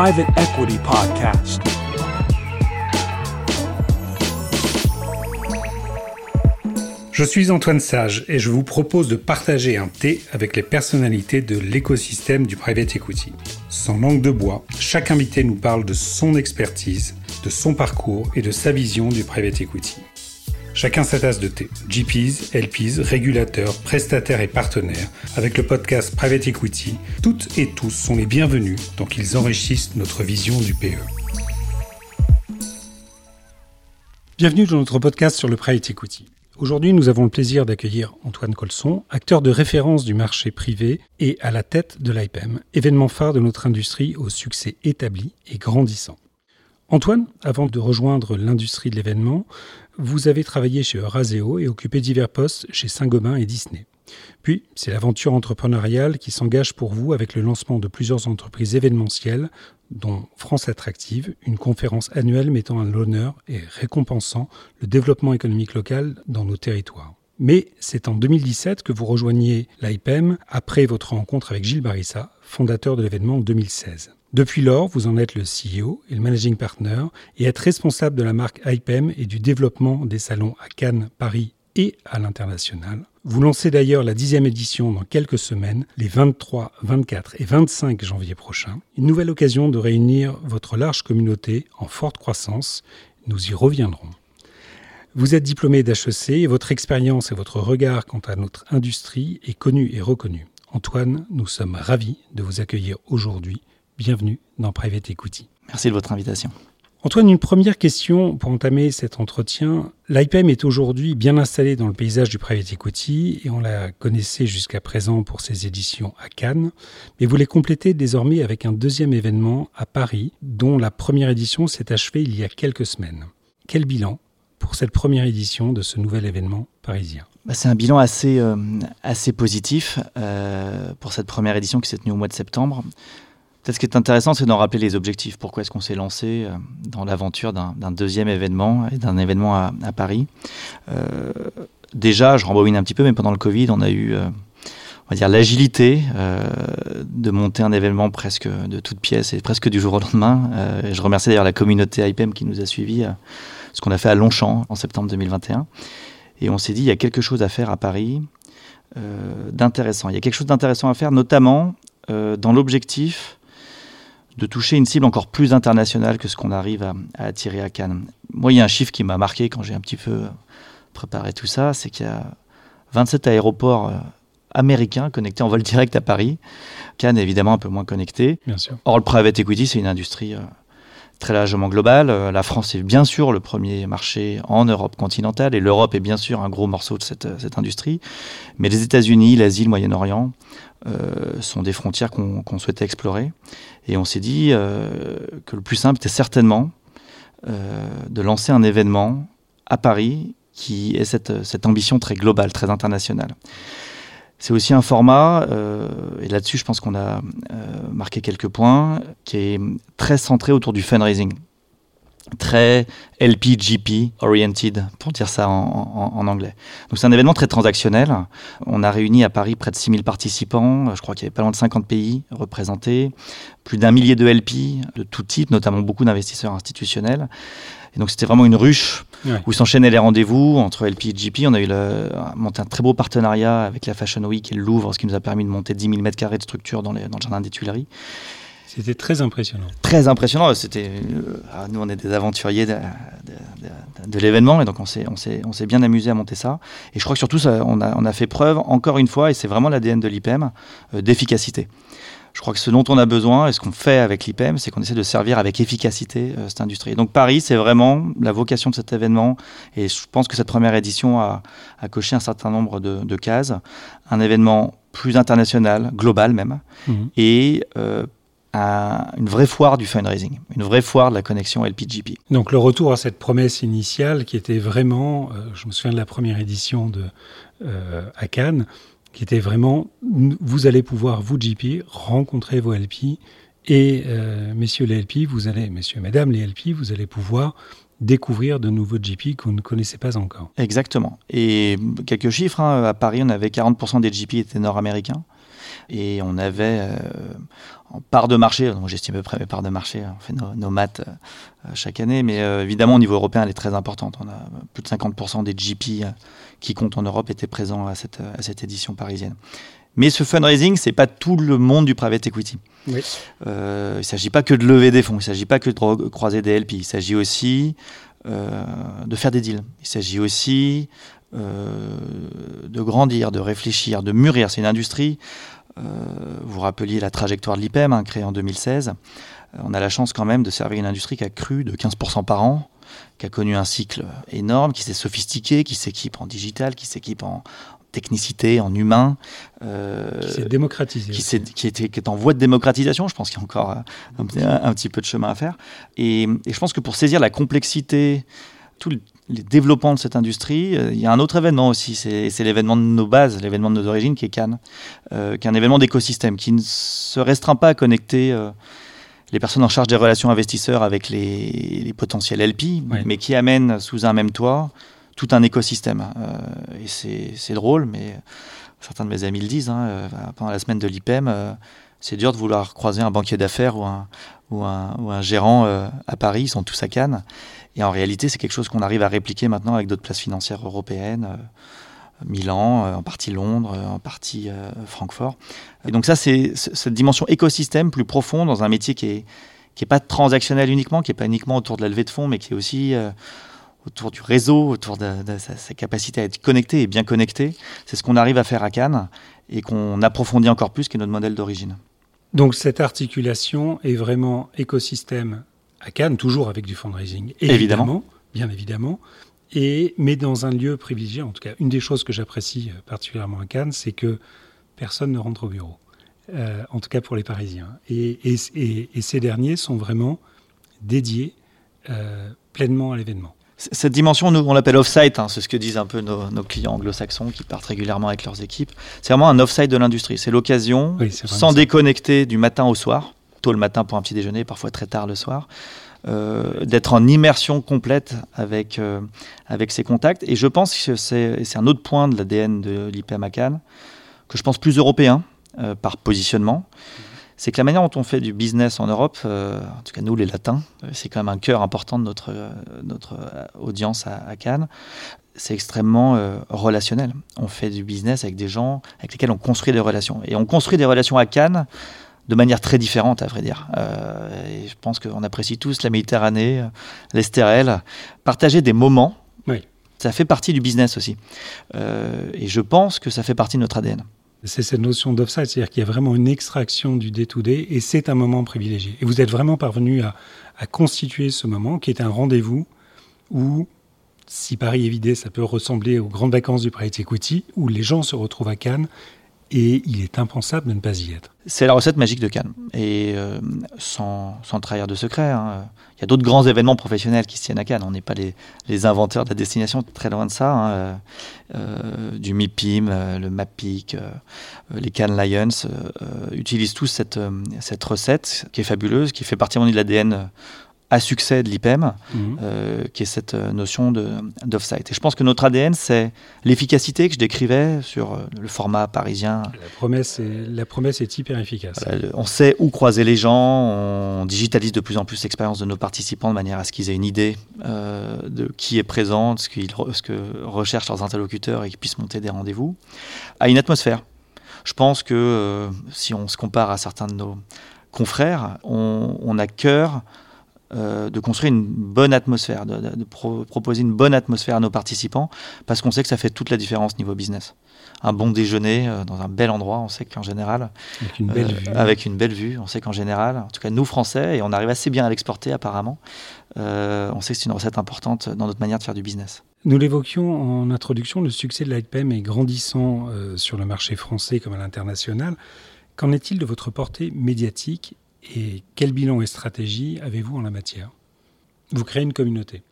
Private Equity Podcast. Je suis Antoine Sage et je vous propose de partager un thé avec les personnalités de l'écosystème du private equity. Sans langue de bois, chaque invité nous parle de son expertise, de son parcours et de sa vision du private equity. Chacun sa tasse de thé. GPs, LPs, régulateurs, prestataires et partenaires. Avec le podcast Private Equity, toutes et tous sont les bienvenus tant qu'ils enrichissent notre vision du PE. Bienvenue dans notre podcast sur le Private Equity. Aujourd'hui, nous avons le plaisir d'accueillir Antoine Colson, acteur de référence du marché privé et à la tête de l'IPEM, événement phare de notre industrie au succès établi et grandissant. Antoine, avant de rejoindre l'industrie de l'événement, vous avez travaillé chez Euraseo et occupé divers postes chez Saint-Gobain et Disney. Puis, c'est l'aventure entrepreneuriale qui s'engage pour vous avec le lancement de plusieurs entreprises événementielles, dont France Attractive, une conférence annuelle mettant à l'honneur et récompensant le développement économique local dans nos territoires. Mais c'est en 2017 que vous rejoignez l'IPEM après votre rencontre avec Gilles Barissa, fondateur de l'événement en 2016. Depuis lors, vous en êtes le CEO et le managing partner et êtes responsable de la marque IPEM et du développement des salons à Cannes, Paris et à l'international. Vous lancez d'ailleurs la dixième édition dans quelques semaines, les 23, 24 et 25 janvier prochains. Une nouvelle occasion de réunir votre large communauté en forte croissance. Nous y reviendrons. Vous êtes diplômé d'HEC et votre expérience et votre regard quant à notre industrie est connu et reconnu. Antoine, nous sommes ravis de vous accueillir aujourd'hui Bienvenue dans Private Equity. Merci de votre invitation. Antoine, une première question pour entamer cet entretien. L'IPM est aujourd'hui bien installée dans le paysage du private equity et on la connaissait jusqu'à présent pour ses éditions à Cannes, mais vous les complétez désormais avec un deuxième événement à Paris dont la première édition s'est achevée il y a quelques semaines. Quel bilan pour cette première édition de ce nouvel événement parisien? Bah, C'est un bilan assez, euh, assez positif euh, pour cette première édition qui s'est tenue au mois de septembre ce qui est intéressant, c'est d'en rappeler les objectifs. Pourquoi est-ce qu'on s'est lancé euh, dans l'aventure d'un deuxième événement d'un événement à, Paris? Euh, Déjà, je rembobine un petit peu, mais pendant le Covid, on a eu, euh, on va dire, l'agilité de monter un événement presque de toutes pièces et presque du jour au lendemain. je remercie d'ailleurs la communauté IPM qui nous a suivis, ce qu'on a fait à Longchamp en septembre 2021. Et on s'est dit, il y a quelque chose à faire à Paris d'intéressant. Il y a quelque chose d'intéressant à faire, notamment dans l'objectif de toucher une cible encore plus internationale que ce qu'on arrive à, attirer à Cannes. Moi, il y a un chiffre qui m'a marqué quand j'ai un petit peu préparé tout ça, c'est qu'il y a 27 aéroports euh, américains connectés en vol direct à Paris. Cannes est évidemment un peu moins connecté. Bien sûr. Or, le private equity, c'est une industrie euh, très largement globale. Euh, la France est bien sûr le premier marché en Europe continentale et l'Europe est bien sûr un gros morceau de cette, cette industrie. Mais les États-Unis, l'Asie, le Moyen-Orient sont des frontières qu'on souhaitait explorer. Et on s'est dit euh, que le plus simple était certainement euh, de lancer un événement à Paris qui ait cette, cette ambition très globale, très internationale. C'est aussi un format, euh, et là-dessus je pense qu'on a marqué quelques points, qui est très centré autour du fundraising très LPGP oriented, pour dire ça en, anglais. Donc c'est un événement très transactionnel. On a réuni à Paris près de 6000 participants. Je crois qu'il y avait pas loin de 50 pays représentés, plus d'un millier de LP de tout type, notamment beaucoup d'investisseurs institutionnels. Et donc c'était vraiment une ruche où s'enchaînaient les rendez-vous entre LP et GP. On a eu le, monté un très beau partenariat avec la Fashion Week et le Louvre, ce qui nous a permis de monter 10 000 m2 de structure dans, les, dans le jardin des Tuileries. C'était très impressionnant. Très impressionnant. C'était, euh, ah, nous, on est des aventuriers de, de, l'événement, et donc on s'est, on, s'est, on s'est bien amusé à monter ça. Et je crois que surtout, ça, on, a, on a fait preuve, encore une fois, et c'est vraiment l'ADN de l'IPM, euh, d'efficacité. Je crois que ce dont on a besoin et ce qu'on fait avec l'IPM, c'est qu'on essaie de servir avec efficacité euh, cette industrie. donc Paris, c'est vraiment la vocation de cet événement. Et je pense que cette première édition a, a coché un certain nombre de, de, cases. Un événement plus international, global même, mmh. et euh, une vraie foire du fundraising, une vraie foire de la connexion LPGP. Donc le retour à cette promesse initiale qui était vraiment, euh, je me souviens de la première édition de euh, à Cannes, qui était vraiment, vous allez pouvoir, vous GP, rencontrer vos LP et euh, messieurs les LP, vous allez, messieurs, mesdames les LP, vous allez pouvoir découvrir de nouveaux GP que vous ne connaissez pas encore. Exactement. Et quelques chiffres, hein, à Paris, on avait 40% des GP étaient nord-américains. Et on avait euh, en part de marché, donc j'estime à peu près mes parts de marché, on fait nos, maths euh, chaque année, mais évidemment au niveau européen elle est très importante. On a plus de 50% des GP qui comptent en Europe étaient présents à cette, à cette édition parisienne. Mais ce fundraising, c'est pas tout le monde du private equity. Oui. Euh, il ne s'agit pas que de lever des fonds, il ne s'agit pas que de croiser des LP, il s'agit aussi euh, de faire des deals. Il s'agit aussi euh, de grandir, de réfléchir, de mûrir. C'est une industrie. Vous rappeliez la trajectoire de l'IPEM, hein, créée en 2016. On a la chance quand même de servir une industrie qui a cru de 15% par an qui a connu un cycle énorme, qui s'est sophistiqué, qui s'équipe en digital, qui s'équipe en, technicité, en humain. Euh, qui s'est démocratisé. Qui, est, qui, qui, est en voie de démocratisation. Je pense qu'il y a encore un, un, petit peu de chemin à faire. Et, je pense que pour saisir la complexité, tous les développements de cette industrie, euh, il y a un autre événement aussi. C'est l'événement de nos bases, l'événement de nos origines, qui est Cannes, euh, qui est un événement d'écosystème, qui ne se restreint pas à connecter les personnes en charge des relations investisseurs avec les, potentiels LP, mais qui amène sous un même toit tout un écosystème. Euh, et c'est drôle, mais certains de mes amis le disent. Hein, euh, pendant la semaine de l'IPEM, euh, c'est dur de vouloir croiser un banquier d'affaires ou un, ou, un, ou un, gérant à Paris. Ils sont tous à Cannes. Et en réalité, c'est quelque chose qu'on arrive à répliquer maintenant avec d'autres places financières européennes. Milan, en partie Londres, en partie Francfort. Donc ça, c'est cette dimension écosystème plus profonde dans un métier qui est qui est pas transactionnel uniquement, qui est pas uniquement autour de la levée de fonds, mais qui est aussi autour du réseau, autour de, sa, capacité à être connecté et bien connecté. C'est ce qu'on arrive à faire à Cannes et qu'on approfondit encore plus, qui est notre modèle d'origine. Donc cette articulation est vraiment écosystème à Cannes, toujours avec du fundraising, évidemment, évidemment. bien évidemment, et, mais dans un lieu privilégié. En tout cas, une des choses que j'apprécie euh, particulièrement à Cannes, c'est que personne ne rentre au bureau, euh, en tout cas pour les Parisiens. Et, et, ces derniers sont vraiment dédiés euh, pleinement à l'événement. Cette dimension, nous, on l'appelle off-site, hein, c'est ce que disent un peu nos, clients anglo-saxons qui partent régulièrement avec leurs équipes. C'est vraiment un off-site de l'industrie. C'est l'occasion, sans déconnecter du matin au soir, tôt le matin pour un petit déjeuner, parfois très tard le soir, euh, d'être en immersion complète avec, euh, avec ses contacts. Et je pense que c'est un autre point de l'ADN de l'IPM à Cannes, que je pense plus européen euh, par positionnement c'est que la manière dont on fait du business en Europe, euh, en tout cas nous les Latins, c'est quand même un cœur important de notre, notre audience à, Cannes, c'est extrêmement relationnel. On fait du business avec des gens avec lesquels on construit des relations. Et on construit des relations à Cannes de manière très différente, à vrai dire. et je pense qu'on apprécie tous la Méditerranée, l'Estérel. Partager des moments, oui. ça fait partie du business aussi. et je pense que ça fait partie de notre ADN. C'est cette notion d'offside, c'est-à-dire qu'il y a vraiment une extraction du day-to-day et c'est un moment privilégié. Et vous êtes vraiment parvenu à, constituer ce moment qui est un rendez-vous où, si Paris est vidé, ça peut ressembler aux grandes vacances du private equity, où les gens se retrouvent à Cannes et il est impensable de ne pas y être. C'est la recette magique de Cannes. Et euh, sans, trahir de secret, hein, il y a d'autres grands événements professionnels qui se tiennent à Cannes. On n'est pas les, inventeurs de la destination, très loin de ça. Hein, euh, euh, du MIPIM, le MAPIC, les Cannes Lions utilisent tous cette, cette recette qui est fabuleuse, qui fait partie de l'ADN à succès de l'IPEM, mhm. euh, qui est cette euh, notion d'off-site. Et je pense que notre ADN, c'est l'efficacité que je décrivais sur euh, le format parisien. La promesse est, la promesse est hyper efficace. on sait où croiser les gens, on digitalise de plus en plus l'expérience de nos participants de manière à ce qu'ils aient une idée de qui est présent, de ce, ce que recherchent leurs interlocuteurs et qu'ils puissent monter des rendez-vous, à une atmosphère. Je pense que si on se compare à certains de nos confrères, on, on a cœur euh, de construire une bonne atmosphère, de, proposer une bonne atmosphère à nos participants, parce qu'on sait que ça fait toute la différence niveau business. Un bon déjeuner euh, dans un bel endroit, on sait qu'en général, avec une, belle euh, vue. avec une belle vue, on sait qu'en général, en tout cas nous Français, et on arrive assez bien à l'exporter apparemment, on sait que c'est une recette importante dans notre manière de faire du business. Nous l'évoquions en introduction, le succès de l'IPM est grandissant sur le marché français comme à l'international. Qu'en est-il de votre portée médiatique et quel bilan et stratégie avez-vous en la matière? Vous créez une communauté.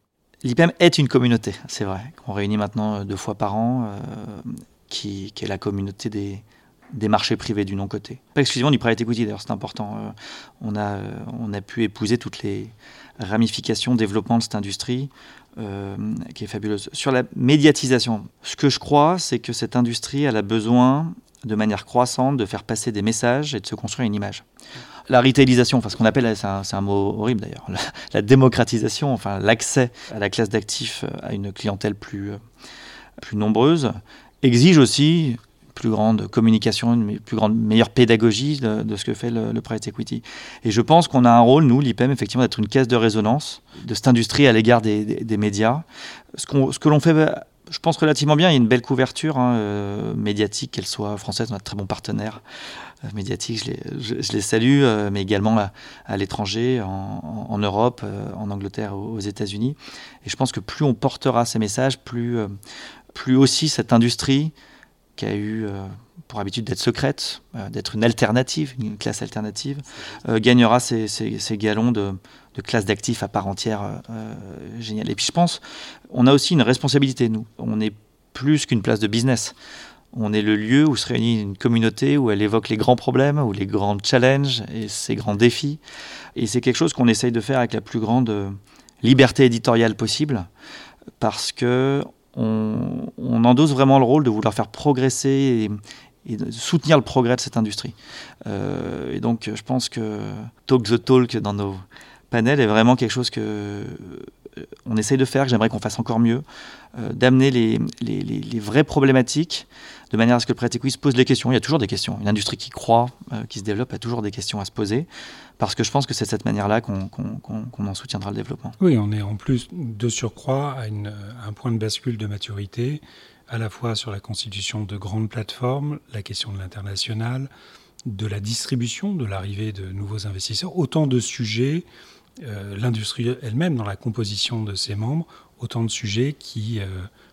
L'IPM est une communauté, c'est vrai. On réunit maintenant euh, deux fois par an, euh, qui, est la communauté des, des marchés privés du non-côté. Pas exclusivement du private equity, d'ailleurs, c'est important. Euh, on, a, on a pu épouser toutes les ramifications, développement de cette industrie, qui est fabuleuse. Sur la médiatisation, ce que je crois, c'est que cette industrie, elle a besoin de manière croissante de faire passer des messages et de se construire une image. La retailisation, enfin ce qu'on appelle, c'est un, mot horrible d'ailleurs, la, démocratisation, enfin l'accès à la classe d'actifs à une clientèle plus, plus nombreuse, exige aussi plus grande communication, une plus grande, meilleure pédagogie de, ce que fait le, private equity. Et je pense qu'on a un rôle, nous, l'IPM, effectivement, d'être une caisse de résonance de cette industrie à l'égard des, des, médias. Ce, que l'on fait, je pense, relativement bien. Il y a une belle couverture hein, euh, médiatique, qu'elle soit française. On a de très bons partenaires euh, médiatiques. Je les, salue, euh, mais également à, l'étranger, en, Europe, euh, en Angleterre, aux, États-Unis. Et je pense que plus on portera ces messages, plus, euh, plus aussi cette industrie qui a eu euh, pour habitude d'être secrète, euh, d'être une alternative, une classe alternative, euh, gagnera ces, galons de, de classe d'actifs à part entière euh. Et puis je pense, on a aussi une responsabilité, nous. On est plus qu'une place de business. On est le lieu où se réunit une communauté, où elle évoque les grands problèmes, ou les grands challenges et ses grands défis. Et c'est quelque chose qu'on essaye de faire avec la plus grande liberté éditoriale possible, parce que on, endosse vraiment le rôle de vouloir faire progresser et, et de soutenir le progrès de cette industrie. Euh, et donc, je pense que Talk the Talk dans nos panels est vraiment quelque chose que euh, on essaye de faire, que j'aimerais qu'on fasse encore mieux, euh, d'amener les, vraies problématiques de manière à ce que le prêt se pose les questions. Il y a toujours des questions. Une industrie qui croît, euh, qui se développe, a toujours des questions à se poser, parce que je pense que c'est de cette manière-là qu'on qu qu qu en soutiendra le développement. Oui, on est en plus de surcroît à un point de bascule de maturité, à la fois sur la constitution de grandes plateformes, la question de l'international, de la distribution, de l'arrivée de nouveaux investisseurs, autant de sujets, euh, l'industrie elle-même dans la composition de ses membres, autant de sujets qui, euh,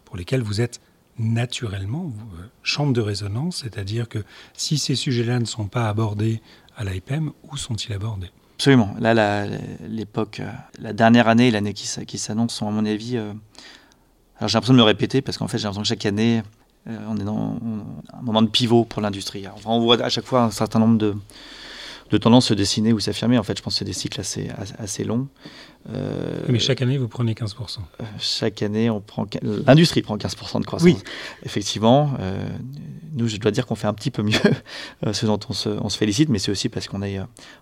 pour lesquels vous êtes naturellement euh, chambre de résonance, c'est-à-dire que si ces sujets-là ne sont pas abordés à l'IPM, où sont-ils abordés? Absolument. Là, l'époque, la, dernière année et l'année qui, s'annonce sont, à mon avis, alors j'ai l'impression de me répéter parce qu'en fait, j'ai l'impression que chaque année, on est dans un moment de pivot pour l'industrie. On voit à chaque fois un certain nombre de, de tendances se dessiner ou s'affirmer. En fait, je pense que c'est des cycles assez, assez longs. Euh, Mais chaque année, vous prenez 15%. Euh, chaque année, on prend l'industrie prend 15% de croissance. Oui. Effectivement, euh, nous, je dois dire qu'on fait un petit peu mieux, euh, ce dont on se, on se félicite, mais c'est aussi parce qu'on est,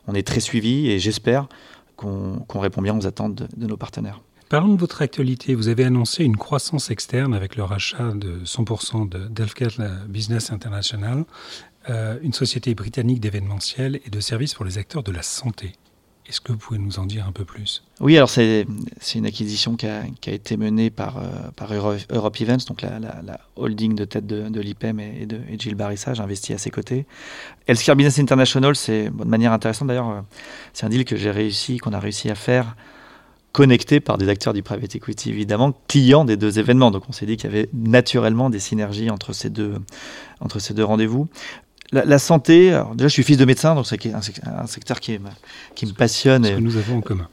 on est très suivi et j'espère qu'on qu répond bien aux attentes de, de nos partenaires. Parlons de votre actualité. Vous avez annoncé une croissance externe avec le rachat de 100% de Delphcat Business International, euh, une société britannique d'événementiel et de services pour les acteurs de la santé. Est-ce que vous pouvez nous en dire un peu plus? Oui, alors c'est une acquisition qui a, qui a, été menée par, euh, par Euro, Europe Events, donc la, holding de tête de, de l'IPM et, de et Gilles Barissa, j'ai investi à ses côtés. Healthcare Business International, c'est de manière intéressante d'ailleurs, euh, c'est un deal que j'ai réussi, qu'on a réussi à faire connecté par des acteurs du private equity, évidemment, clients des deux événements. Donc on s'est dit qu'il y avait naturellement des synergies entre ces deux, entre ces deux rendez-vous. La, la, santé, alors déjà je suis fils de médecin, donc c'est un, secteur qui, me passionne. Ce que nous avons en commun.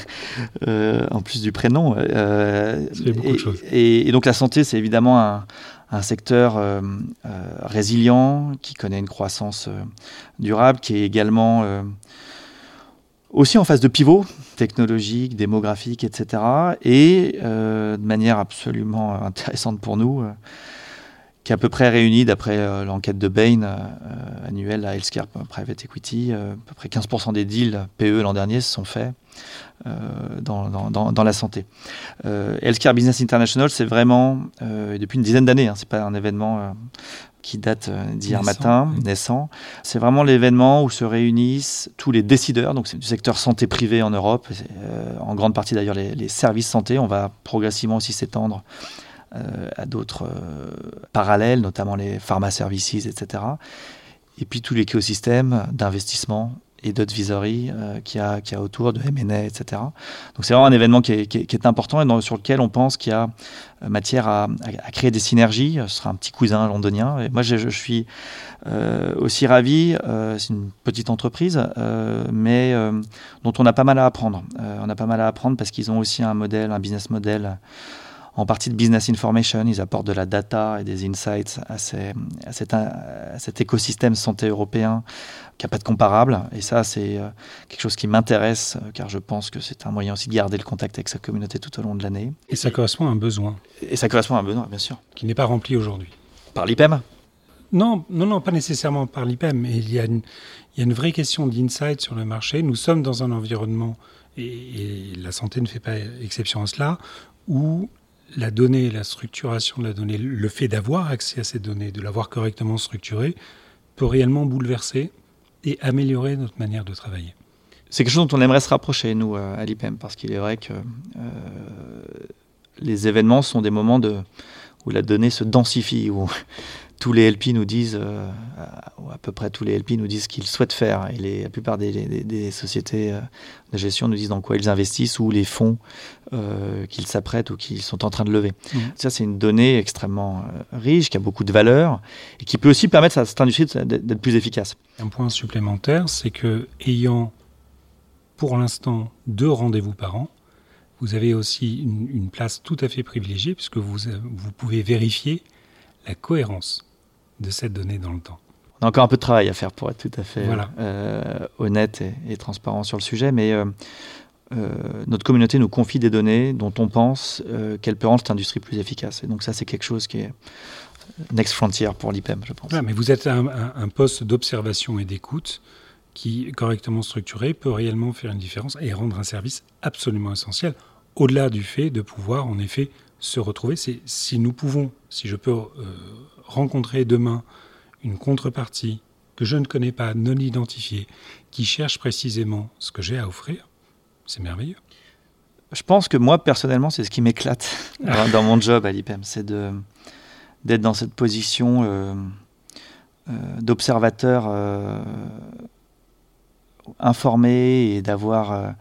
euh, en plus du prénom. Euh, beaucoup de choses. Et, et, donc la santé, c'est évidemment un, un secteur euh, euh, résilient, qui connaît une croissance durable, qui est également aussi en phase de pivot technologique, démographique, etc. Et de manière absolument intéressante pour nous, qui est à peu près réuni d'après euh, l'enquête de Bain euh, annuelle à Healthcare Private Equity. Euh, à peu près 15% des deals PE l'an dernier se sont faits euh, dans, dans, dans, la santé. Euh, Healthcare Business International, c'est vraiment, depuis une dizaine d'années, hein, c'est pas un événement qui date d'hier matin, oui. naissant. C'est vraiment l'événement où se réunissent tous les décideurs, donc c'est du secteur santé privé en Europe, euh, en grande partie d'ailleurs les, les, services santé. On va progressivement aussi s'étendre euh, à d'autres euh, parallèles, notamment les pharma services, etc. Et puis tout l'écosystème d'investissement et d'advisory euh, qu'il y, a, qu a autour de M&A, etc. Donc c'est vraiment un événement qui est, important et sur lequel on pense qu'il y a matière à, créer des synergies. Ce sera un petit cousin londonien. Et moi, je, suis euh, aussi ravi. Euh, c'est une petite entreprise, euh, mais euh, dont on a pas mal à apprendre. Euh, on a pas mal à apprendre parce qu'ils ont aussi un modèle, un business model en partie de business information. Ils apportent de la data et des insights à, ces, à, cet, à cet, écosystème santé européen qui n'a pas de comparable. Et ça, c'est euh, quelque chose qui m'intéresse, euh, car je pense que c'est un moyen aussi de garder le contact avec sa communauté tout au long de l'année. Et ça correspond à un besoin. Et ça correspond à un besoin, bien sûr. Qui n'est pas rempli aujourd'hui. Par l'IPEM? Non, non, non, pas nécessairement par l'IPEM, il y, a une, il y a une vraie question d'insight sur le marché. Nous sommes dans un environnement, et, et, la santé ne fait pas exception à cela, où la donnée, la structuration de la donnée, le fait d'avoir accès à ces données, de l'avoir correctement structurée, peut réellement bouleverser et améliorer notre manière de travailler. C'est quelque chose dont on aimerait se rapprocher, nous, à l'IPEM, parce qu'il est vrai que euh, les événements sont des moments de, où la donnée se densifie, où tous les LP nous disent, euh, ou à peu près tous les LP nous disent ce qu'ils souhaitent faire, et les, la plupart des, des, des sociétés euh, de gestion nous disent dans quoi ils investissent ou les fonds euh, qu'ils s'apprêtent ou qu'ils sont en train de lever. Mmh. Ça, c'est une donnée extrêmement euh, riche, qui a beaucoup de valeur, et qui peut aussi permettre à cette industrie d'être plus efficace. Un point supplémentaire, c'est que ayant pour l'instant deux rendez-vous par an, vous avez aussi une, une, place tout à fait privilégiée puisque vous, vous pouvez vérifier la cohérence de cette donnée dans le temps. On a encore un peu de travail à faire pour être tout à fait voilà. euh, honnête et, et, transparent sur le sujet, mais euh, euh, notre communauté nous confie des données dont on pense qu'elles peuvent rendre cette industrie plus efficace. Et donc ça, c'est quelque chose qui est next frontier pour l'IPEM, je pense. Ouais, mais vous êtes un, un, un poste d'observation et d'écoute qui, correctement structuré, peut réellement faire une différence et rendre un service absolument essentiel, au-delà du fait de pouvoir, en effet, se retrouver. C'est si nous pouvons, si je peux euh, rencontrer demain une contrepartie que je ne connais pas, non identifiée, qui cherche précisément ce que j'ai à offrir, c'est merveilleux. Je pense que moi, personnellement, c'est ce qui m'éclate dans, dans, mon job à l'IPEM, c'est d'être dans cette position euh, euh, d'observateur euh, informé et d'avoir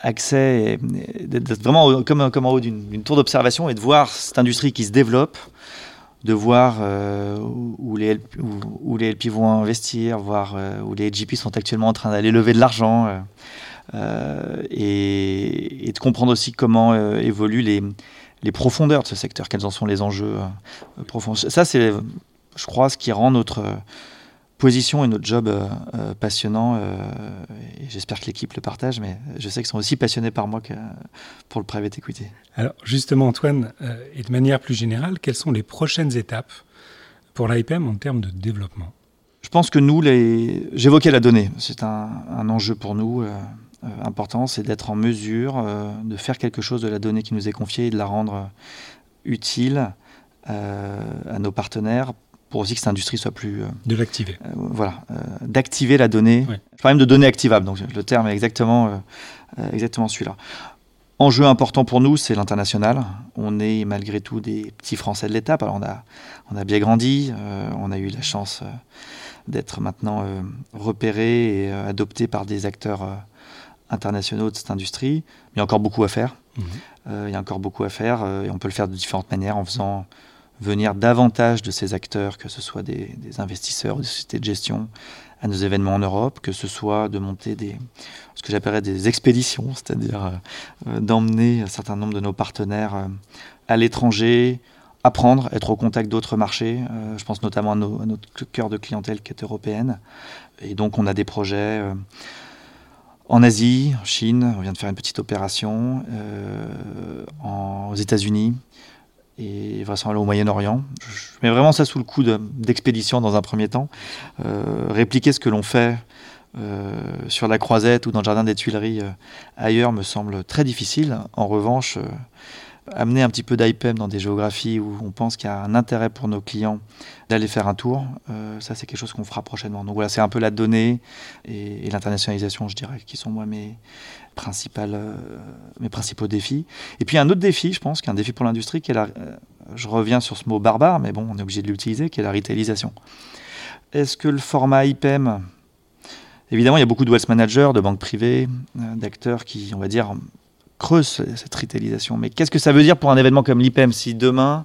accès, d'être vraiment comme, comme en haut d'une tour d'observation et de voir cette industrie qui se développe, de voir euh, où, les LP, où, les LP vont investir, voir euh, où les GP sont actuellement en train d'aller lever de l'argent, euh, et, de comprendre aussi comment évoluent les, les profondeurs de ce secteur, quels en sont les enjeux profonds. Ça, c'est, je crois, ce qui rend notre position et notre job euh, passionnant. Euh, et j'espère que l'équipe le partage, mais je sais qu'ils sont aussi passionnés par moi que pour le private equity. Alors justement, Antoine, euh, et de manière plus générale, quelles sont les prochaines étapes pour l'IPM en termes de développement? Je pense que nous, les... j'évoquais la donnée, c'est un, un, enjeu pour nous. important, c'est d'être en mesure de faire quelque chose de la donnée qui nous est confiée et de la rendre utile à nos partenaires pour aussi que cette industrie soit plus... Euh, de l'activer. Euh, voilà, euh, d'activer la donnée. Ouais. Je parle même de données activables, donc le terme est exactement, exactement celui-là. Enjeu important pour nous, c'est l'international. On est malgré tout des petits Français de l'étape. Alors on a, on a bien grandi, on a eu la chance d'être maintenant repéré et adopté par des acteurs internationaux de cette industrie. Mais il y a encore beaucoup à faire. Mmh. il y a encore beaucoup à faire et on peut le faire de différentes manières en faisant venir davantage de ces acteurs, que ce soit des, des, investisseurs, des sociétés de gestion, à nos événements en Europe, que ce soit de monter ce que j'appellerais des expéditions, c'est-à-dire euh, d'emmener un certain nombre de nos partenaires euh, à l'étranger, apprendre, être au contact d'autres marchés. Euh, je pense notamment à, notre cœur de clientèle qui est européenne. Et donc on a des projets euh, en Asie, en Chine, on vient de faire une petite opération, euh, aux États-Unis, et vraisemblablement au Moyen-Orient. Je mets vraiment ça sous le coup d'expédition de, dans un premier temps. Euh, répliquer ce que l'on fait euh, sur la Croisette ou dans le Jardin des Tuileries euh, ailleurs me semble très difficile. En revanche, amener un petit peu d'IPM dans des géographies où on pense qu'il y a un intérêt pour nos clients d'aller faire un tour, euh, ça c'est quelque chose qu'on fera prochainement. Donc voilà, c'est un peu la donnée et, l'internationalisation, je dirais, qui sont moi mes, principales, euh, mes principaux défis. Et puis un autre défi, je pense, qui est un défi pour l'industrie, qui est la, euh, je reviens sur ce mot barbare, mais bon, on est obligé de l'utiliser, qui est la retailisation. Est-ce que le format IPM, évidemment, il y a beaucoup de wealth managers, de banques privées, d'acteurs qui, on va dire, creusent cette retailisation. Mais qu'est-ce que ça veut dire pour un événement comme l'IPM si demain,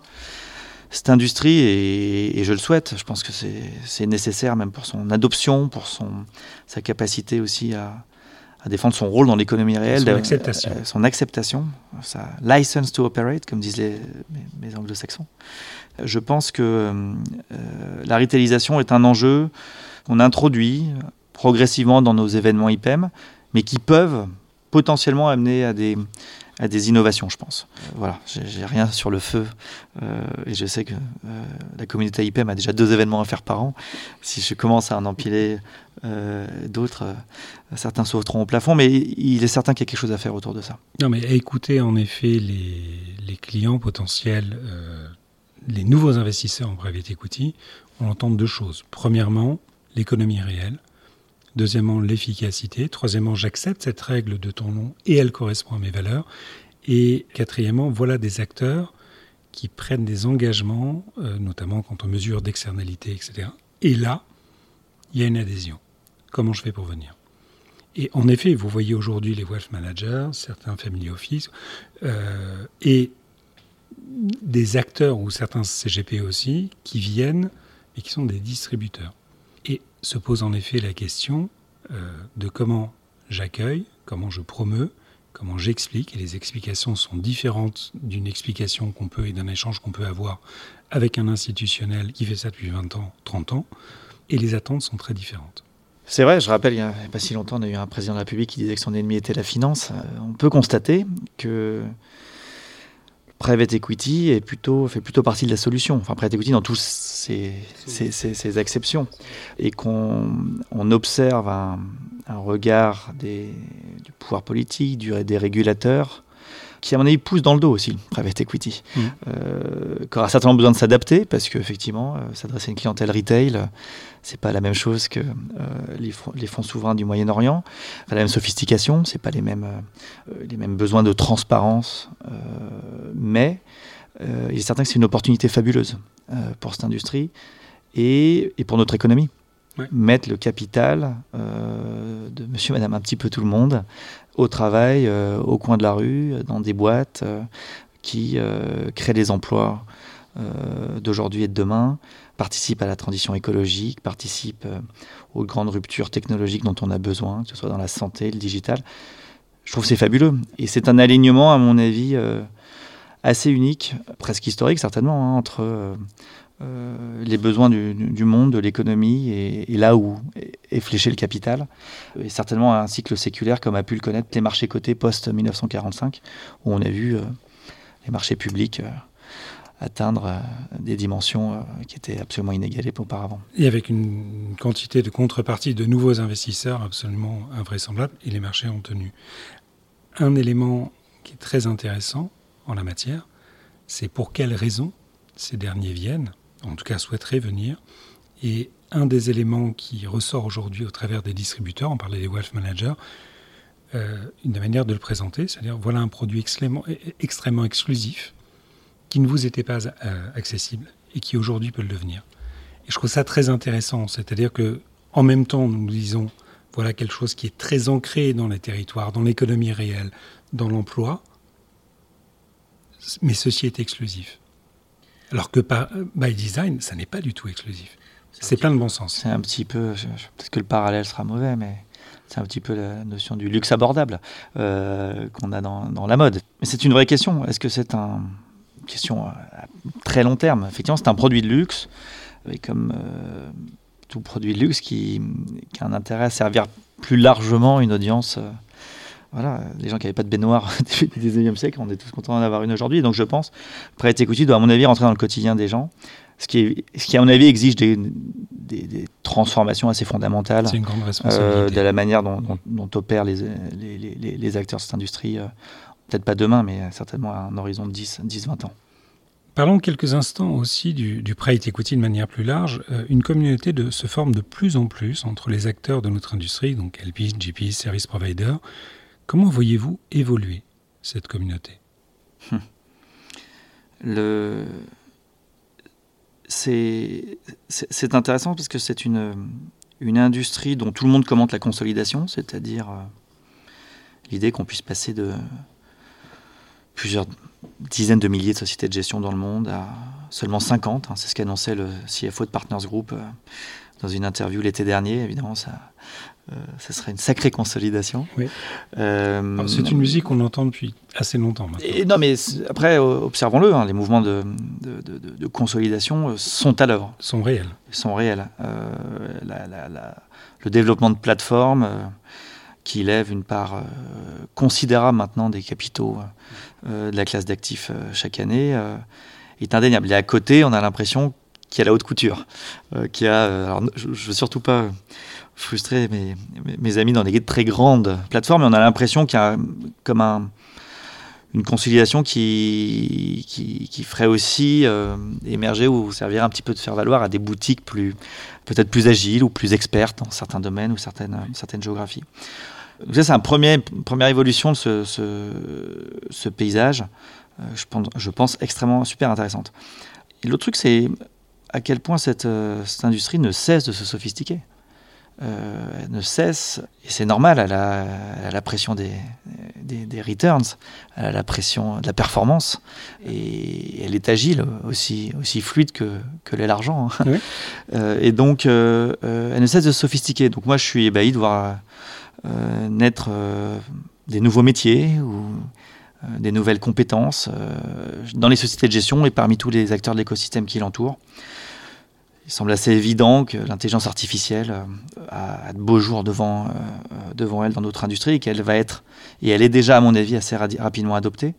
cette industrie, et, et, je le souhaite, je pense que c'est nécessaire même pour son adoption, pour son, sa capacité aussi à, à défendre son rôle dans l'économie réelle, son acceptation, euh, son acceptation, sa license to operate, comme disent les, mes, mes anglo-saxons. Je pense que euh, la retailisation est un enjeu qu'on introduit progressivement dans nos événements IPEM, mais qui peuvent potentiellement amener à des, à des innovations, je pense. Euh, voilà, j'ai rien sur le feu euh, et je sais que euh, la communauté IPM a déjà deux événements à faire par an. Si je commence à en empiler d'autres, certains sauteront au plafond, mais il est certain qu'il y a quelque chose à faire autour de ça. Non, mais écouter en effet les, les clients potentiels, les nouveaux investisseurs en private equity, on entend deux choses. Premièrement, l'économie réelle. Deuxièmement, l'efficacité. Troisièmement, j'accepte cette règle de ton nom et elle correspond à mes valeurs. Et quatrièmement, voilà des acteurs qui prennent des engagements, euh, notamment quand on mesure d'externalité, etc. Et là, il y a une adhésion. Comment je fais pour venir? Et en effet, vous voyez aujourd'hui les wealth managers, certains family office, euh, et des acteurs ou certains CGP aussi qui viennent et qui sont des distributeurs. Se pose en effet la question euh, de comment j'accueille, comment je promeux, comment j'explique. Et les explications sont différentes d'une explication qu'on peut et d'un échange qu'on peut avoir avec un institutionnel qui fait ça depuis 20 ans, 30 ans. Et les attentes sont très différentes. C'est vrai, je rappelle, il n'y a pas si longtemps, on a eu un président de la République qui disait que son ennemi était la finance. Euh, on peut constater que private equity est plutôt, fait plutôt partie de la solution. Enfin, private equity dans tous ses, ses, exceptions. Et qu'on on observe un, regard des, du pouvoir politique, du, des régulateurs, qui à mon avis pousse dans le dos aussi, private equity. Mmh. Euh, qui aura certainement besoin de s'adapter parce qu'effectivement, euh, s'adresser à une clientèle retail, c'est pas la même chose que euh, les, les, fonds souverains du Moyen-Orient. la même sophistication, c'est pas les mêmes, les mêmes besoins de transparence, mais il est certain que c'est une opportunité fabuleuse pour cette industrie et, et pour notre économie. Mettre le capital de monsieur, madame, un petit peu tout le monde au travail, euh, au coin de la rue, dans des boîtes euh, qui euh, créent des emplois d'aujourd'hui et de demain, participent à la transition écologique, participent aux grandes ruptures technologiques dont on a besoin, que ce soit dans la santé, le digital. Je trouve c'est fabuleux. Et c'est un alignement, à mon avis, assez unique, presque historique certainement, hein, entre euh, les besoins du, monde, de l'économie et, là où est, fléché le capital. Et certainement un cycle séculaire comme a pu le connaître les marchés cotés post-1945, où on a vu euh, les marchés publics euh, atteindre des dimensions qui étaient absolument inégalées auparavant. Et avec une quantité de contrepartie de nouveaux investisseurs absolument invraisemblable, et les marchés ont tenu. Un élément qui est très intéressant en la matière, c'est pour quelles raisons ces derniers viennent en tout cas souhaiterait venir. Et un des éléments qui ressort aujourd'hui au travers des distributeurs, on parlait des wealth managers, euh, une manière de le présenter, c'est-à-dire voilà un produit extrêmement, extrêmement exclusif qui ne vous était pas euh, accessible et qui aujourd'hui peut le devenir. Et je trouve ça très intéressant, c'est-à-dire que en même temps nous disons voilà quelque chose qui est très ancré dans les territoires, dans l'économie réelle, dans l'emploi, mais ceci est exclusif. Alors que par, by design, ça n'est pas du tout exclusif. C'est plein de bon sens. C'est un petit peu, peut-être que le parallèle sera mauvais, mais c'est un petit peu la notion du luxe abordable euh, qu'on a dans, la mode. Mais c'est une vraie question. Est-ce que c'est un, une question à très long terme? Effectivement, c'est un produit de luxe, et comme euh, tout produit de luxe qui, qui, a un intérêt à servir plus largement une audience. Euh, voilà, les gens qui n'avaient pas de baignoire du 19e siècle, on est tous contents d'en avoir une aujourd'hui. Donc je pense, prêt Equity doit à mon avis rentrer dans le quotidien des gens, ce qui, ce qui à mon avis exige des, des, transformations assez fondamentales une grande responsabilité. Euh, de la manière dont, dont, opèrent les, les, les, les, acteurs de cette industrie. Euh, peut-être pas demain, mais certainement à un horizon de 10-20 ans. Parlons quelques instants aussi du, du private equity de manière plus large. Euh, une communauté de, se forme de plus en plus entre les acteurs de notre industrie, donc LP, GP, service provider, Comment voyez-vous évoluer cette communauté? Le... C'est intéressant parce que c'est une, une industrie dont tout le monde commente la consolidation, c'est-à-dire euh, l'idée qu'on puisse passer de plusieurs dizaines de milliers de sociétés de gestion dans le monde à seulement 50. Hein, c'est ce qu'annonçait le CFO de Partners Group euh, dans une interview l'été dernier. Évidemment, ça, euh, serait une sacrée consolidation. Euh, c'est une musique qu'on entend depuis assez longtemps maintenant. Et, non, mais après, observons-le, hein, les mouvements de, de, consolidation euh, sont à l'œuvre. Sont réels. Ils sont réels. le développement de plateformes qui lève une part euh, considérable maintenant des capitaux euh, de la classe d'actifs euh, chaque année, est indéniable. Et à côté, on a l'impression qu'il y a la haute couture, qui a. alors, je ne veux surtout pas frustrer mes, amis dans des très grandes plateformes, mais on a l'impression qu'il y a comme un, une conciliation qui, qui, qui ferait aussi émerger ou servir un petit peu de faire valoir à des boutiques plus peut-être plus agiles ou plus expertes dans certains domaines ou certaines, certaines géographies. Donc ça, c'est une première évolution de ce, ce, paysage, euh, je, pense, extrêmement super intéressante. L'autre truc, c'est à quel point cette, euh, cette, industrie ne cesse de se sophistiquer. Euh, elle ne cesse, et c'est normal, elle a, la pression des, des, des, returns, elle a la pression de la performance, et elle est agile, aussi, aussi fluide que, que l'est l'argent. Hein. Euh, et donc, euh, elle ne cesse de se sophistiquer. Donc moi, je suis ébahi de voir naître des nouveaux métiers ou des nouvelles compétences dans les sociétés de gestion et parmi tous les acteurs de l'écosystème qui l'entourent. Il semble assez évident que l'intelligence artificielle a de beaux jours devant, devant elle dans notre industrie et qu'elle va être, et elle est déjà à mon avis assez rapidement adoptée.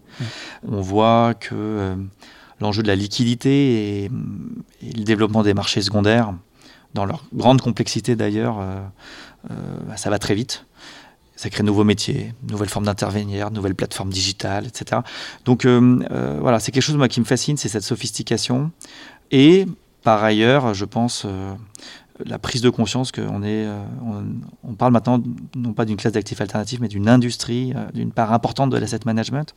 On voit que l'enjeu de la liquidité et, le développement des marchés secondaires, dans leur grande complexité d'ailleurs, bah, ça va très vite ça crée de nouveaux métiers, nouvelles formes d'intervenir, nouvelles plateformes digitales, etc. Donc euh, euh, voilà, c'est quelque chose moi, qui me fascine, c'est cette sophistication. Et par ailleurs, je pense, euh, la prise de conscience qu'on est, on, parle maintenant non pas d'une classe d'actifs alternatifs, mais d'une industrie, d'une part importante de l'asset management.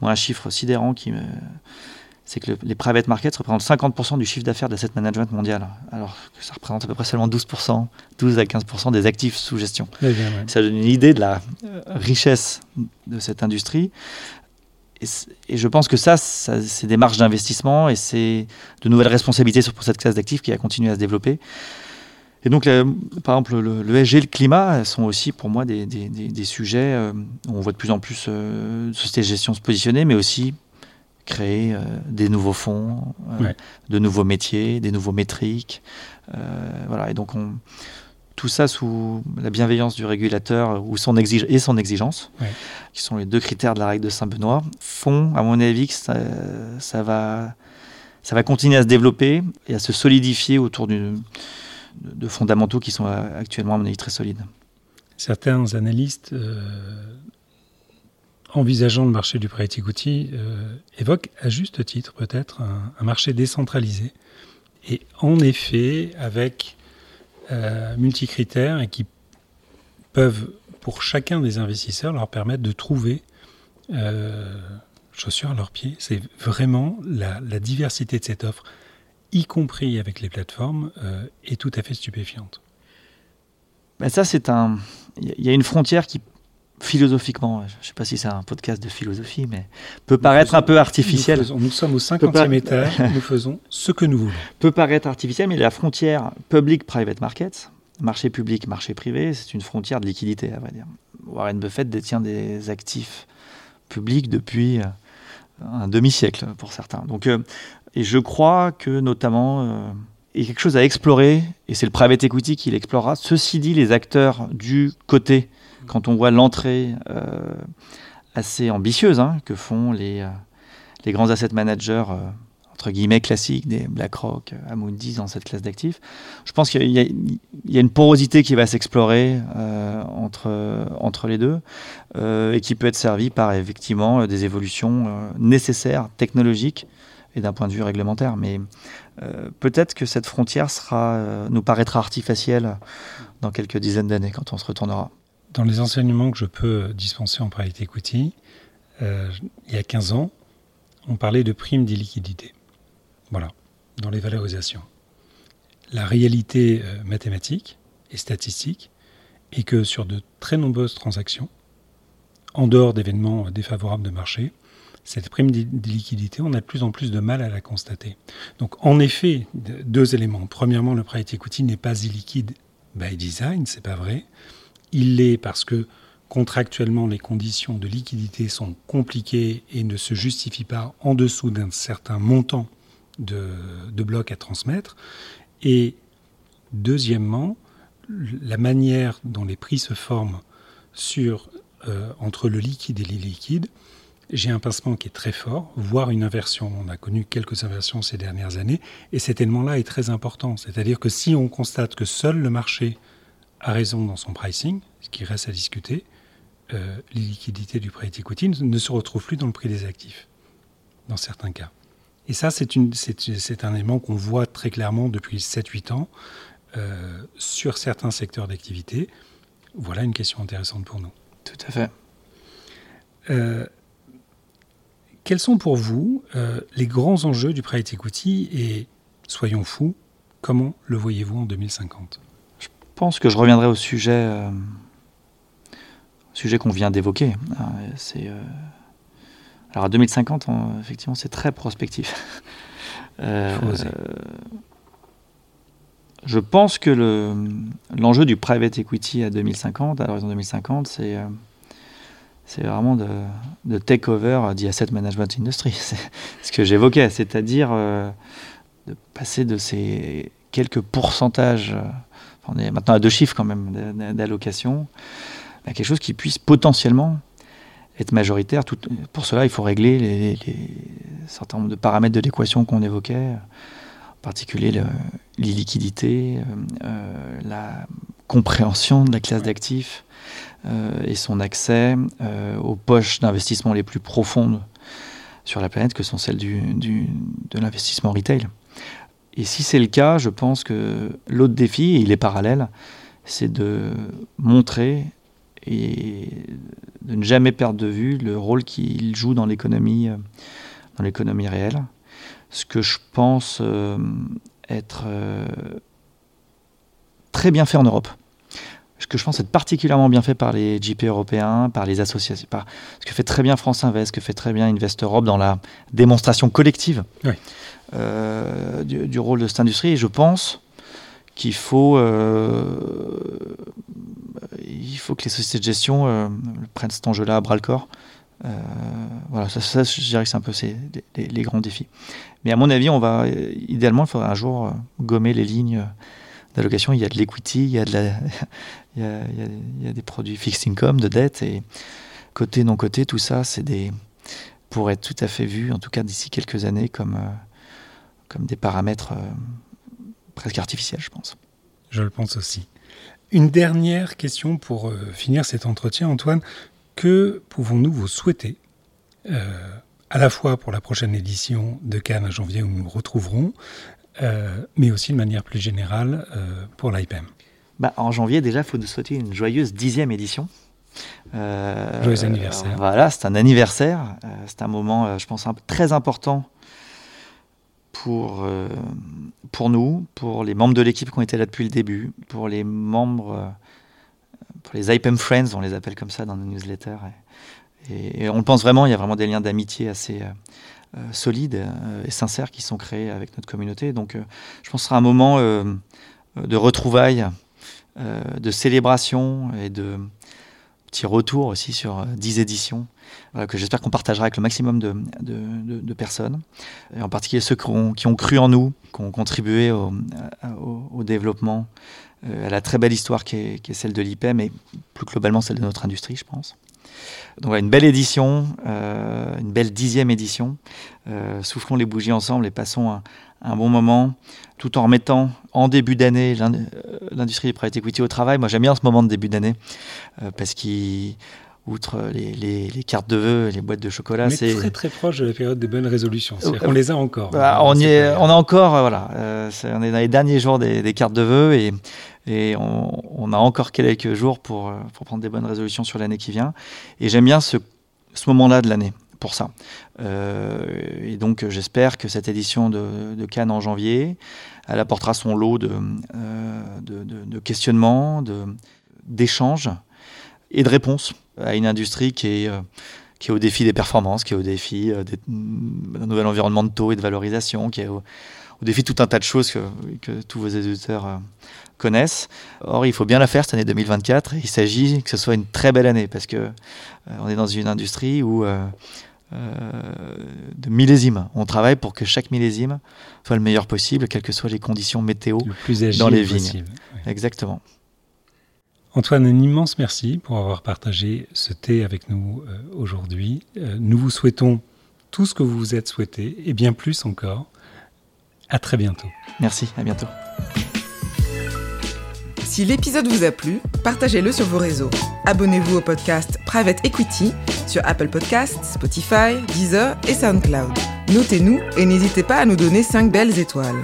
Moi, un chiffre sidérant qui me c'est que les private markets représentent 50% du chiffre d'affaires de l'asset management mondial, alors que ça représente à peu près seulement 12%, 12 à 15% des actifs sous gestion. Ça donne une idée de la richesse de cette industrie. Et, je pense que ça, c'est des marges d'investissement et c'est de nouvelles responsabilités pour cette classe d'actifs qui a continué à se développer. Et donc, par exemple, le, le et le climat sont aussi pour moi des, sujets euh, où on voit de plus en plus euh, sociétés de gestion se positionner, mais aussi créer euh, des nouveaux fonds, euh, de nouveaux métiers, des nouveaux métriques. Voilà, et donc on, tout ça sous la bienveillance du régulateur ou son exige, et son exigence, qui sont les deux critères de la règle de Saint-Benoît, font, à mon avis, que ça, ça, va, ça va continuer à se développer et à se solidifier autour de, de fondamentaux qui sont actuellement, à mon avis, très solides. Certains analystes envisageant le marché du private equity euh, évoque à juste titre peut-être un, marché décentralisé. Et en effet, avec euh, multicritères et qui peuvent, pour chacun des investisseurs, leur permettre de trouver euh, chaussures à leurs pieds. C'est vraiment la, diversité de cette offre, y compris avec les plateformes, euh, est tout à fait stupéfiante. Ben ça, c'est un. Il y a une frontière qui philosophiquement, je ne sais pas si c'est un podcast de philosophie, mais peut paraître un peu artificiel. Nous, sommes au 50e étage, nous faisons ce que nous voulons. Peut paraître artificiel, mais la frontière public-private market, marché public, marché privé, c'est une frontière de liquidité, à vrai dire. Warren Buffett détient des actifs publics depuis euh, un demi-siècle pour certains. Donc, euh, et je crois que notamment, euh, il y a quelque chose à explorer, et c'est le private equity qui l'explorera. Ceci dit, les acteurs du côté quand on voit l'entrée euh, assez ambitieuse hein, que font les, euh, les grands asset managers euh, entre guillemets classiques, des BlackRock, Amundi dans cette classe d'actifs. Je pense qu'il y, a une porosité qui va s'explorer entre, entre les deux et qui peut être servie par effectivement des évolutions nécessaires, technologiques et d'un point de vue réglementaire. Mais peut-être que cette frontière nous paraîtra artificielle dans quelques dizaines d'années quand on se retournera. Dans les enseignements que je peux dispenser en private equity, euh, il y a 15 ans, on parlait de primes d'illiquidité. Voilà, dans les valorisations. La réalité euh, mathématique et statistique est que sur de très nombreuses transactions, en dehors d'événements défavorables de marché, cette prime d'illiquidité, on a de plus en plus de mal à la constater. Donc en effet, deux éléments. Premièrement, le private equity n'est pas illiquide by design, c'est pas vrai. Il l'est parce que contractuellement, les conditions de liquidité sont compliquées et ne se justifient pas en dessous d'un certain montant de, blocs à transmettre. Et deuxièmement, la manière dont les prix se forment euh, entre le liquide et l'illiquide, j'ai un pincement qui est très fort, voire une inversion. On a connu quelques inversions ces dernières années, et cet élément-là est très important. C'est-à-dire que si on constate que seul le marché a raison dans son pricing, ce qui reste à discuter, euh, l'illiquidité du prêt equity ne se retrouve plus dans le prix des actifs, dans certains cas. Et ça, c'est un élément qu'on voit très clairement depuis 7-8 ans euh, sur certains secteurs d'activité. Voilà une question intéressante pour nous. Tout à fait. Euh, quels sont pour vous euh, les grands enjeux du private equity et, soyons fous, comment le voyez-vous en 2050 Je pense que je reviendrai au sujet, sujet qu'on vient d'évoquer. C'est alors à 2050, effectivement, c'est très prospectif. Euh, je pense que l'enjeu du private equity à 2050, à l'horizon 2050, c'est euh, c'est vraiment de, de, take over the asset management industry. C'est ce que j'évoquais, c'est-à-dire euh, de passer de ces quelques pourcentages, on est maintenant à deux chiffres quand même d'allocation, à quelque chose qui puisse potentiellement être majoritaire. Tout, pour cela, il faut régler les, certains nombre de paramètres de l'équation qu'on évoquait, en particulier l'illiquidité, euh, euh, la compréhension de la classe d'actifs euh, et son accès aux poches d'investissement les plus profondes sur la planète que sont celles du, du, de l'investissement retail. Et si c'est le cas, je pense que l'autre défi, et il est parallèle, c'est de montrer et de ne jamais perdre de vue le rôle qu'il joue dans l'économie, euh, dans l'économie réelle. Ce que je pense euh, être euh, très bien fait en Europe. Ce que je pense être particulièrement bien fait par les JP européens, par les associations, par ce que fait très bien France Invest, ce que fait très bien Invest Europe dans la démonstration collective du, du, rôle de cette industrie. Et je pense qu'il faut, euh, il faut que les sociétés de gestion euh, prennent cet enjeu-là à bras le corps. Euh, voilà, ça, je dirais que c'est un peu les, grands défis. Mais à mon avis, on va idéalement, il faudrait un jour gommer les lignes d'allocation. Il y a de l'equity, il y a il, y a, il, y a, des produits fixed income, de dette et côté non côté, tout ça, c'est des pour être tout à fait vu, en tout cas d'ici quelques années, comme comme des paramètres presque artificielle, je pense. Je le pense aussi. Une dernière question pour euh, finir cet entretien, Antoine. Que pouvons-nous vous souhaiter, euh, à la fois pour la prochaine édition de Cannes à janvier où nous nous retrouverons, euh, mais aussi de manière plus générale pour l'IPM bah, En janvier, déjà, il faut nous souhaiter une joyeuse dixième édition. Joyeux anniversaire. voilà, c'est un anniversaire. c'est un moment, je pense, très important pour, euh, pour nous, pour les membres de l'équipe qui ont été là depuis le début, pour les membres, euh, pour les IPM Friends, on les appelle comme ça dans nos newsletters. Et, on le pense vraiment, il y a vraiment des liens d'amitié assez euh, solides et sincères qui sont créés avec notre communauté. Donc je pense que ce sera un moment de retrouvailles, de célébration et de petit retour aussi sur 10 éditions que j'espère qu'on partagera avec le maximum de, personnes, en particulier ceux qui ont, cru en nous, qui ont contribué au, développement, euh, à la très belle histoire qui est, celle de l'IPEM et plus globalement celle de notre industrie, je pense. Donc voilà, une belle édition, euh, une belle dixième édition. Euh, soufflons les bougies ensemble et passons un, un, bon moment, tout en remettant en début d'année l'industrie des private equity au travail. Moi j'aime bien ce moment de début d'année parce qu'il outre les, cartes de vœux, les boîtes de chocolat. C'est très très proche de la période des bonnes résolutions. on les a encore. Bah, on, y est, on a encore, euh, voilà, euh, on est dans les derniers jours des, cartes de vœux et, et on, a encore quelques jours pour, euh, pour prendre des bonnes résolutions sur l'année qui vient. Et j'aime bien ce, ce moment-là de l'année pour ça. et donc j'espère que cette édition de, de, Cannes en janvier, elle apportera son lot de, de, de questionnements, d'échanges et de réponses à une industrie qui est, euh, qui est au défi des performances, qui est au défi euh, d'un nouvel environnement de taux et de valorisation, qui est au, défi de tout un tas de choses que, que tous vos éditeurs euh, connaissent. Or, il faut bien la faire cette année 2024. il s'agit que ce soit une très belle année parce que on est dans une industrie où de millésimes. On travaille pour que chaque millésime soit le meilleur possible, quelles que soient les conditions météo dans les vignes. Exactement. Antoine, un immense merci pour avoir partagé ce thé avec nous euh, aujourd'hui. Euh, nous vous souhaitons tout ce que vous vous êtes souhaité et bien plus encore. À très bientôt. Merci, à bientôt. Si l'épisode vous a plu, partagez-le sur vos réseaux. Abonnez-vous au podcast Private Equity sur Apple Podcasts, Spotify, Deezer et SoundCloud. Notez-nous et n'hésitez pas à nous donner 5 belles étoiles.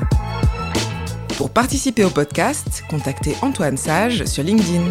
Pour participer au podcast, contactez Antoine Sage sur LinkedIn.